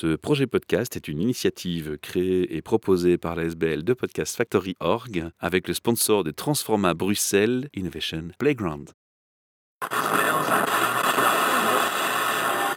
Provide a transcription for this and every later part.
Ce projet podcast est une initiative créée et proposée par la SBL de Podcast Factory Org avec le sponsor de Transforma Bruxelles Innovation Playground.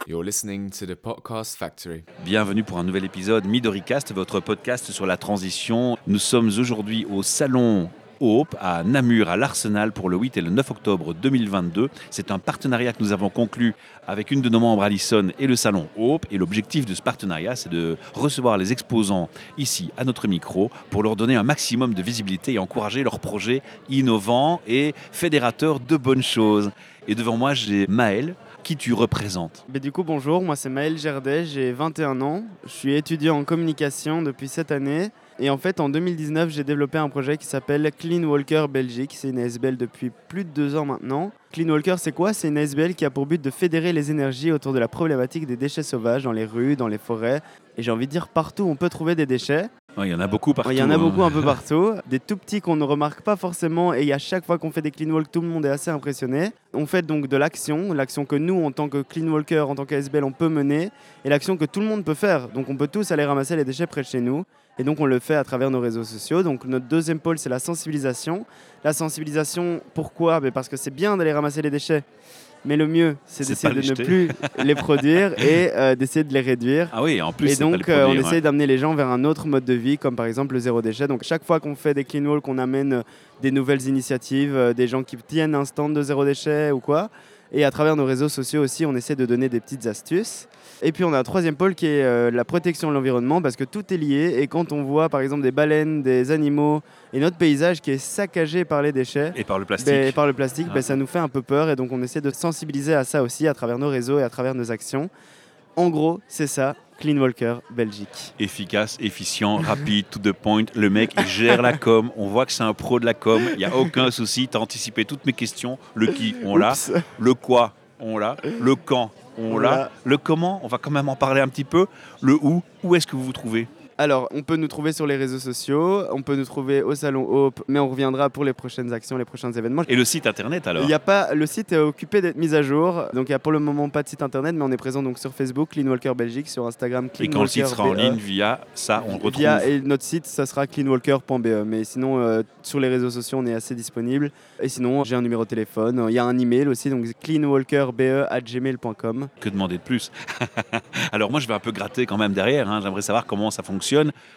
You're listening to the Podcast Factory. Bienvenue pour un nouvel épisode MidoriCast, votre podcast sur la transition. Nous sommes aujourd'hui au salon Hope à Namur, à l'Arsenal, pour le 8 et le 9 octobre 2022. C'est un partenariat que nous avons conclu avec une de nos membres, Alison, et le salon Hope. Et l'objectif de ce partenariat, c'est de recevoir les exposants ici à notre micro pour leur donner un maximum de visibilité et encourager leurs projets innovants et fédérateurs de bonnes choses. Et devant moi, j'ai Maël, qui tu représentes du coup, bonjour, moi c'est Maël Gerdet, j'ai 21 ans, je suis étudiant en communication depuis cette année. Et en fait, en 2019, j'ai développé un projet qui s'appelle Clean Walker Belgique. C'est une ASBL depuis plus de deux ans maintenant. Clean Walker, c'est quoi? C'est une ASBL qui a pour but de fédérer les énergies autour de la problématique des déchets sauvages dans les rues, dans les forêts. Et j'ai envie de dire partout où on peut trouver des déchets. Il y en a beaucoup partout. Il y en a hein. beaucoup un peu partout. Des tout petits qu'on ne remarque pas forcément. Et à chaque fois qu'on fait des clean walk, tout le monde est assez impressionné. On fait donc de l'action, l'action que nous, en tant que clean walker, en tant qu'ASBL, on peut mener, et l'action que tout le monde peut faire. Donc on peut tous aller ramasser les déchets près de chez nous. Et donc on le fait à travers nos réseaux sociaux. Donc notre deuxième pôle, c'est la sensibilisation. La sensibilisation, pourquoi? Ben, Parce que c'est bien d'aller ramasser les déchets. Mais le mieux, c'est d'essayer de les ne jeter. plus les produire et euh, d'essayer de les réduire. Ah oui, en plus, Et donc, euh, on produire, essaie ouais. d'amener les gens vers un autre mode de vie, comme par exemple le zéro déchet. Donc, chaque fois qu'on fait des clean walks, on amène euh, des nouvelles initiatives, des gens qui tiennent un stand de zéro déchet ou quoi. Et à travers nos réseaux sociaux aussi, on essaie de donner des petites astuces. Et puis, on a un troisième pôle qui est euh, la protection de l'environnement, parce que tout est lié. Et quand on voit, par exemple, des baleines, des animaux, et notre paysage qui est saccagé par les déchets, Et par le plastique. ben, par le plastique, Ah. ben, ça nous fait un peu peur et donc on essaie de sensibiliser à ça aussi à travers nos réseaux et à travers nos actions. En gros, c'est ça, Clean Walker Belgique. efficace, efficient, rapide, to the point. Le mec, il gère la com. On voit que c'est un pro de la com. Il n'y a aucun souci. Tu as anticipé toutes mes questions. Le qui, on l'a. Le quoi, on l'a. Le quand, on On l'a. Le comment, on va quand même en parler un petit peu. Le où, où est-ce que vous vous trouvez? Alors, on peut nous trouver sur les réseaux sociaux, on peut nous trouver au Salon Hope, mais on reviendra pour les prochaines actions, les prochains événements. Et le site internet alors Il y a pas, le site est occupé d'être mis à jour, donc il n'y a pour le moment pas de site internet, mais on est présent donc sur Facebook, Clean Walker Belgique, sur Instagram, Clean Et quand le site sera en BE. ligne via ça, on le retrouve. Via, et notre site, ça sera cleanwalker.be. Mais sinon, euh, sur les réseaux sociaux, on est assez disponible. Et sinon, j'ai un numéro de téléphone. Il y a un email aussi, donc cleanwalkerbe.gmail.com. Que demander de plus? Alors moi, je vais un peu gratter quand même derrière. hein. J'aimerais savoir comment ça fonctionne,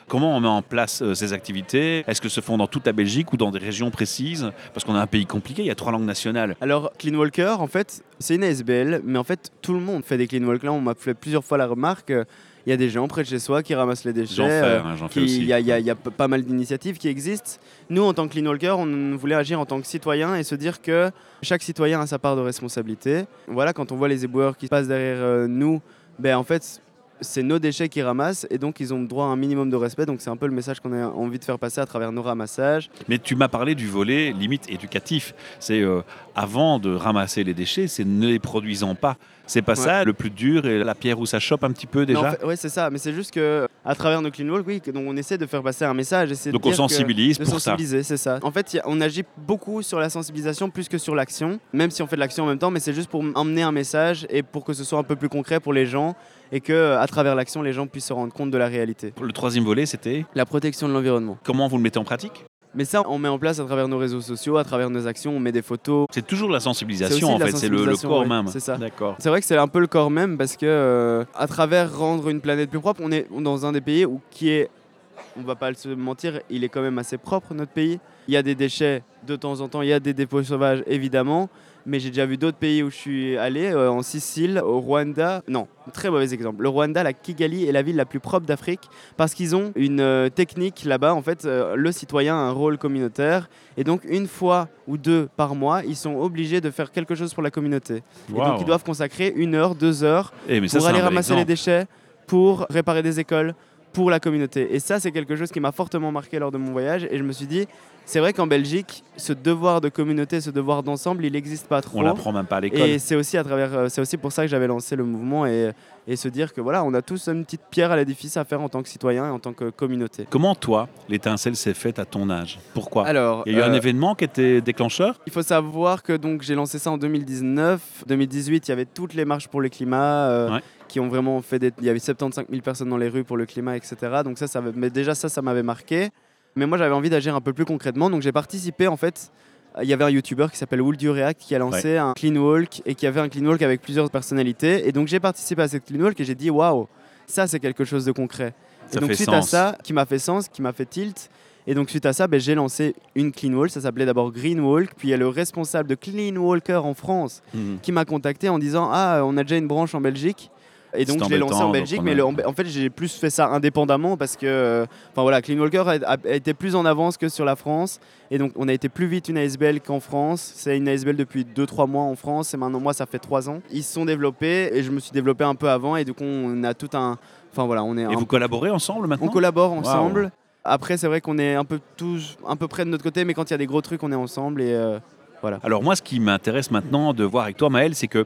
comment on met en place euh, ces activités? Est-ce que se font dans toute la Belgique ou dans des régions précises? Parce qu'on a un pays compliqué, il y a trois langues nationales. Alors, Clean Walker, en fait, c'est une ASBL, mais en fait, tout le monde fait des Clean Walk. Là, on m'a fait plusieurs fois la remarque. euh, Il y a des gens près de chez soi qui ramassent les déchets. Euh, hein. Il y, y y a pas mal d'initiatives qui existent. Nous, en tant que Clean Walker, on voulait agir en tant que citoyen et se dire que chaque citoyen a sa part de responsabilité. Voilà, quand on voit les éboueurs qui passent derrière euh, nous, ben, en fait, c'est nos déchets qui ramassent et donc ils ont droit à un minimum de respect. Donc c'est un peu le message qu'on a envie de faire passer à travers nos ramassages. Mais tu m'as parlé du volet limite éducatif. C'est euh, avant de ramasser les déchets, c'est ne les produisant pas. C'est pas Ouais. ça le plus dur et la pierre où ça chope un petit peu déjà en fait- ouais, c'est ça. Mais c'est juste que à travers nos clean walk, oui, donc on essaie de faire passer un message. essayer de Donc on que- sensibilise de sensibiliser, c'est ça. En fait, a- on agit beaucoup sur la sensibilisation plus que sur l'action, même si on fait de l'action en même temps, mais c'est juste pour emmener un message et pour que ce soit un peu plus concret pour les gens et que à travers l'action, les gens puissent se rendre compte de la réalité. Le troisième volet, c'était La protection de l'environnement. comment vous le mettez en pratique? Mais ça, on met en place à travers nos réseaux sociaux, à travers nos actions, on met des photos. C'est toujours la sensibilisation en la fait, c'est le, corps ouais, même. c'est ça. D'accord. C'est vrai que c'est un peu le corps même parce que euh, à travers rendre une planète plus propre, on est dans un des pays où qui est, on va pas se mentir, il est quand même assez propre notre pays. Il y a des déchets de temps en temps, il y a des dépôts sauvages évidemment, mais j'ai déjà vu d'autres pays où je suis allé, euh, en Sicile, au Rwanda. Non, très mauvais exemple. Le Rwanda, la Kigali est la ville la plus propre d'Afrique parce qu'ils ont une euh, technique là-bas. En fait, euh, le citoyen a un rôle communautaire et donc une fois ou deux par mois, ils sont obligés de faire quelque chose pour la communauté. Et donc ils doivent consacrer une heure, deux heures Eh, ça, pour aller ramasser les déchets, pour réparer des écoles, pour la communauté. Et ça, c'est quelque chose qui m'a fortement marqué lors de mon voyage. Et je me suis dit, c'est vrai qu'en Belgique, ce devoir de communauté, ce devoir d'ensemble, il n'existe pas trop. On l'apprend même pas à l'école. Et c'est aussi à travers, euh, c'est aussi pour ça que j'avais lancé le mouvement et, et se dire que voilà, on a tous une petite pierre à l'édifice à faire en tant que citoyen et en tant que communauté. Comment toi, l'étincelle s'est faite à ton âge? Pourquoi? Alors, Il y a eu un euh, événement qui était déclencheur? Il faut savoir que donc j'ai lancé ça en 2019. 2018, il y avait toutes les marches pour le climat euh, Ouais. Qui ont vraiment fait des... Il y avait 75 000 personnes dans les rues pour le climat, etc. Donc ça, ça mais déjà ça, ça m'avait marqué. Mais moi, j'avais envie d'agir un peu plus concrètement. Donc j'ai participé, en fait, il y avait un YouTuber qui s'appelle Would You React qui a lancé un clean walk et qui avait un clean walk avec plusieurs personnalités. Et donc j'ai participé à cette clean walk et j'ai dit, waouh, ça c'est quelque chose de concret. Ça et donc fait suite à ça, qui m'a fait sens, qui m'a fait tilt. Et donc suite à ça, ben, j'ai lancé une clean walk. Ça s'appelait d'abord Green Walk. Puis il y a le responsable de Clean Walker en France Mhm. qui m'a contacté en disant ah on a déjà une branche en Belgique et donc je l'ai lancé en Belgique mais le- en, en fait j'ai plus fait ça indépendamment parce que enfin voilà Clean Walker a, été plus en avance que sur la France. Et donc on a été plus vite une ASBL qu'en France. C'est une ASBL depuis 2-3 mois en France. Et maintenant moi ça fait 3 ans. Ils se sont développés et je me suis développé un peu avant. Et du coup on a tout un enfin voilà on est Et un- vous collaborez ensemble maintenant? On collabore ensemble. Après c'est vrai qu'on est un peu tous un peu près de notre côté mais quand il y a des gros trucs on est ensemble et euh, Alors moi, ce qui m'intéresse maintenant de voir avec toi, Maël, c'est que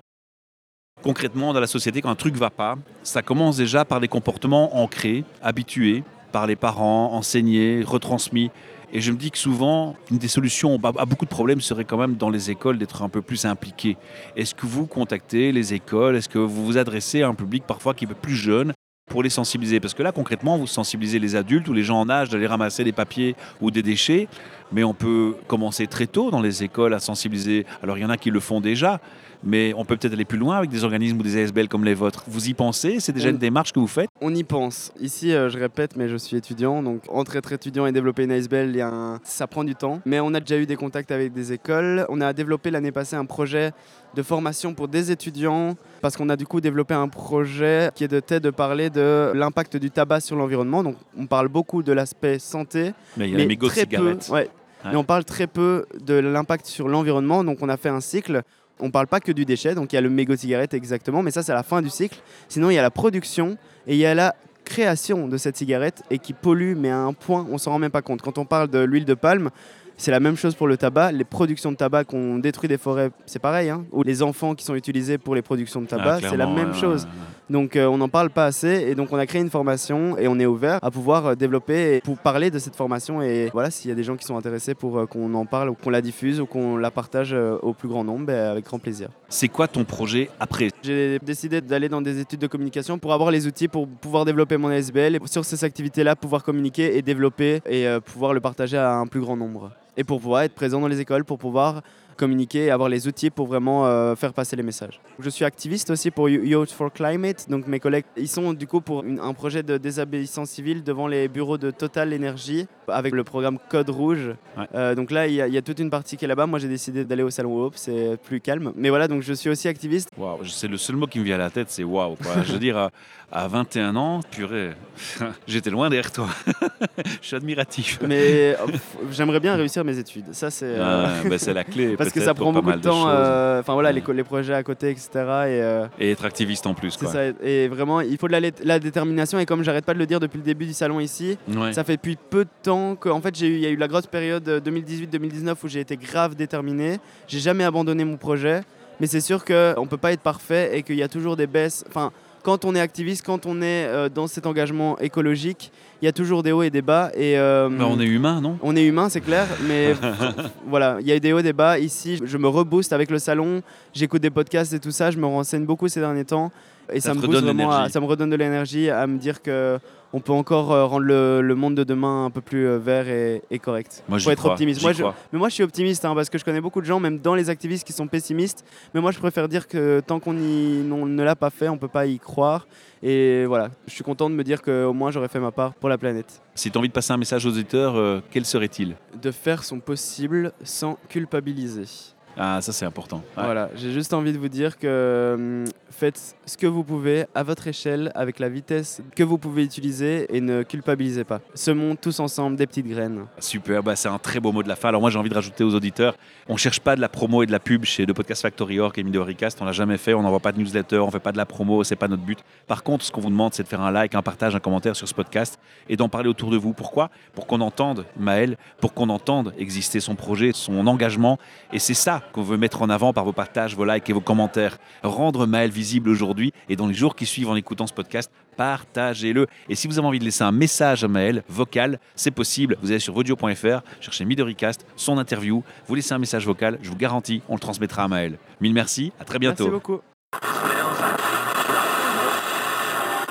concrètement, dans la société, quand un truc va pas, ça commence déjà par des comportements ancrés, habitués par les parents, enseignés, retransmis. Et je me dis que souvent, une des solutions à beaucoup de problèmes serait quand même dans les écoles d'être un peu plus impliqués. Est-ce que vous contactez les écoles? Est-ce que vous vous adressez à un public parfois qui est plus jeune pour les sensibiliser? Parce que là, concrètement, vous sensibilisez les adultes ou les gens en âge d'aller ramasser des papiers ou des déchets. Mais on peut commencer très tôt dans les écoles à sensibiliser. Alors, il y en a qui le font déjà, mais on peut peut-être aller plus loin avec des organismes ou des ASBL comme les vôtres. Vous y pensez? C'est déjà On- une démarche que vous faites? On y pense. Ici, euh, je répète, mais je suis étudiant, donc entre être étudiant et développer une ASBL, il y a un- ça prend du temps. Mais on a déjà eu des contacts avec des écoles. On a développé l'année passée un projet de formation pour des étudiants, parce qu'on a du coup développé un projet qui était de parler de l'impact du tabac sur l'environnement. Donc on parle beaucoup de l'aspect santé, Mais il y a mais de très peu, ouais. Ouais. Mais on parle très peu de l'impact sur l'environnement. Donc on a fait un cycle. On parle pas que du déchet. Donc il y a le mégot cigarette exactement, mais ça c'est à la fin du cycle. Sinon il y a la production et il y a la création de cette cigarette et qui pollue, mais à un point on s'en rend même pas compte. Quand on parle de l'huile de palme. C'est la même chose pour le tabac. Les productions de tabac qu'on détruit des forêts, c'est pareil. Hein Ou les enfants qui sont utilisés pour les productions de Ah, tabac, c'est la même chose. Donc euh, on n'en parle pas assez et donc on a créé une formation et on est ouvert à pouvoir euh, développer et pour parler de cette formation et voilà s'il y a des gens qui sont intéressés pour euh, qu'on en parle ou qu'on la diffuse ou qu'on la partage euh, au plus grand nombre, ben, avec grand plaisir. C'est quoi ton projet après? J'ai décidé d'aller dans des études de communication pour avoir les outils pour pouvoir développer mon ASBL et sur ces activités-là pouvoir communiquer et développer et pouvoir le partager à un plus grand nombre. Et pour pouvoir être présent dans les écoles, pour pouvoir communiquer et avoir les outils pour vraiment euh, faire passer les messages. Je suis activiste aussi pour Youth for Climate, donc mes collègues, ils sont du coup pour une- un projet de désobéissance civile devant les bureaux de Total Energy avec le programme Code Rouge. Ouais. Euh, donc là, il y, a- il y a toute une partie qui est là-bas. Moi, j'ai décidé d'aller au Salon Hope, c'est plus calme. Mais voilà, donc je suis aussi activiste. Waouh, c'est le seul mot qui me vient à la tête, c'est waouh. Je veux dire, à, à 21 ans, purée, j'étais loin derrière toi. Je suis admiratif. Mais euh, j'aimerais bien réussir mes études. Ça, c'est. euh, Ah, bah, c'est la clé. Parce que peut-être, ça prend beaucoup de temps. euh, Enfin voilà, Ouais. les, projets à côté, etc. Et, euh, Et être activiste en plus. c'est Quoi. ça. Et vraiment, il faut de la, détermination. Et comme j'arrête pas de le dire depuis le début du salon ici, Ouais. ça fait depuis peu de temps qu'en fait, il y a eu la grosse période euh, 2018-2019 où j'ai été grave déterminé. J'ai jamais abandonné mon projet. Mais c'est sûr qu'on ne peut pas être parfait et qu'il y a toujours des baisses. Enfin, quand on est activiste, quand on est euh, dans cet engagement écologique, il y a toujours des hauts et des bas. Et, euh, Bah, on est humain, non? on est humain, c'est clair, mais voilà, il y a eu des hauts, des bas. Ici, je me rebooste avec le salon, j'écoute des podcasts et tout ça, je me renseigne beaucoup ces derniers temps. Et Ça me booste redonne vraiment, à- ça me redonne de l'énergie à me dire que on peut encore euh, rendre le, le monde de demain un peu plus euh, vert et, et correct. Moi, Faut être crois, optimiste. Moi, je- mais moi, je suis optimiste hein, parce que je connais beaucoup de gens, même dans les activistes, qui sont pessimistes. Mais moi, je préfère dire que tant qu'on ne l'a pas fait, on peut pas y croire. Et voilà, je suis content de me dire qu'au moins j'aurais fait ma part pour la planète. Si tu as envie de passer un message aux auditeurs, euh, quel serait-il? De faire son possible sans culpabiliser. Ah, ça c'est important. Ouais. Voilà, j'ai juste envie de vous dire que hum, faites ce que vous pouvez à votre échelle, avec la vitesse que vous pouvez utiliser et ne culpabilisez pas. Semons tous ensemble des petites graines. Super, bah, c'est un très beau mot de la fin. Alors moi j'ai envie de rajouter aux auditeurs, on cherche pas de la promo et de la pub chez The Podcast Factory Org et Midoricast, on l'a jamais fait, on n'envoie pas de newsletter, on fait pas de la promo, c'est pas notre but. Par contre, ce qu'on vous demande, c'est de faire un like, un partage, un commentaire sur ce podcast et d'en parler autour de vous. Pourquoi? Pour qu'on entende Maël, pour qu'on entende exister son projet, son engagement. Et c'est ça qu'on veut mettre en avant par vos partages, vos likes et vos commentaires. Rendre Maël visible aujourd'hui et dans les jours qui suivent en écoutant ce podcast, partagez-le. Et si vous avez envie de laisser un message à Maël, vocal, c'est possible. Vous allez sur vodio.fr, cherchez Midoricast, son interview, vous laissez un message vocal, je vous garantis, on le transmettra à Maël. Mille merci, à très bientôt. Merci beaucoup.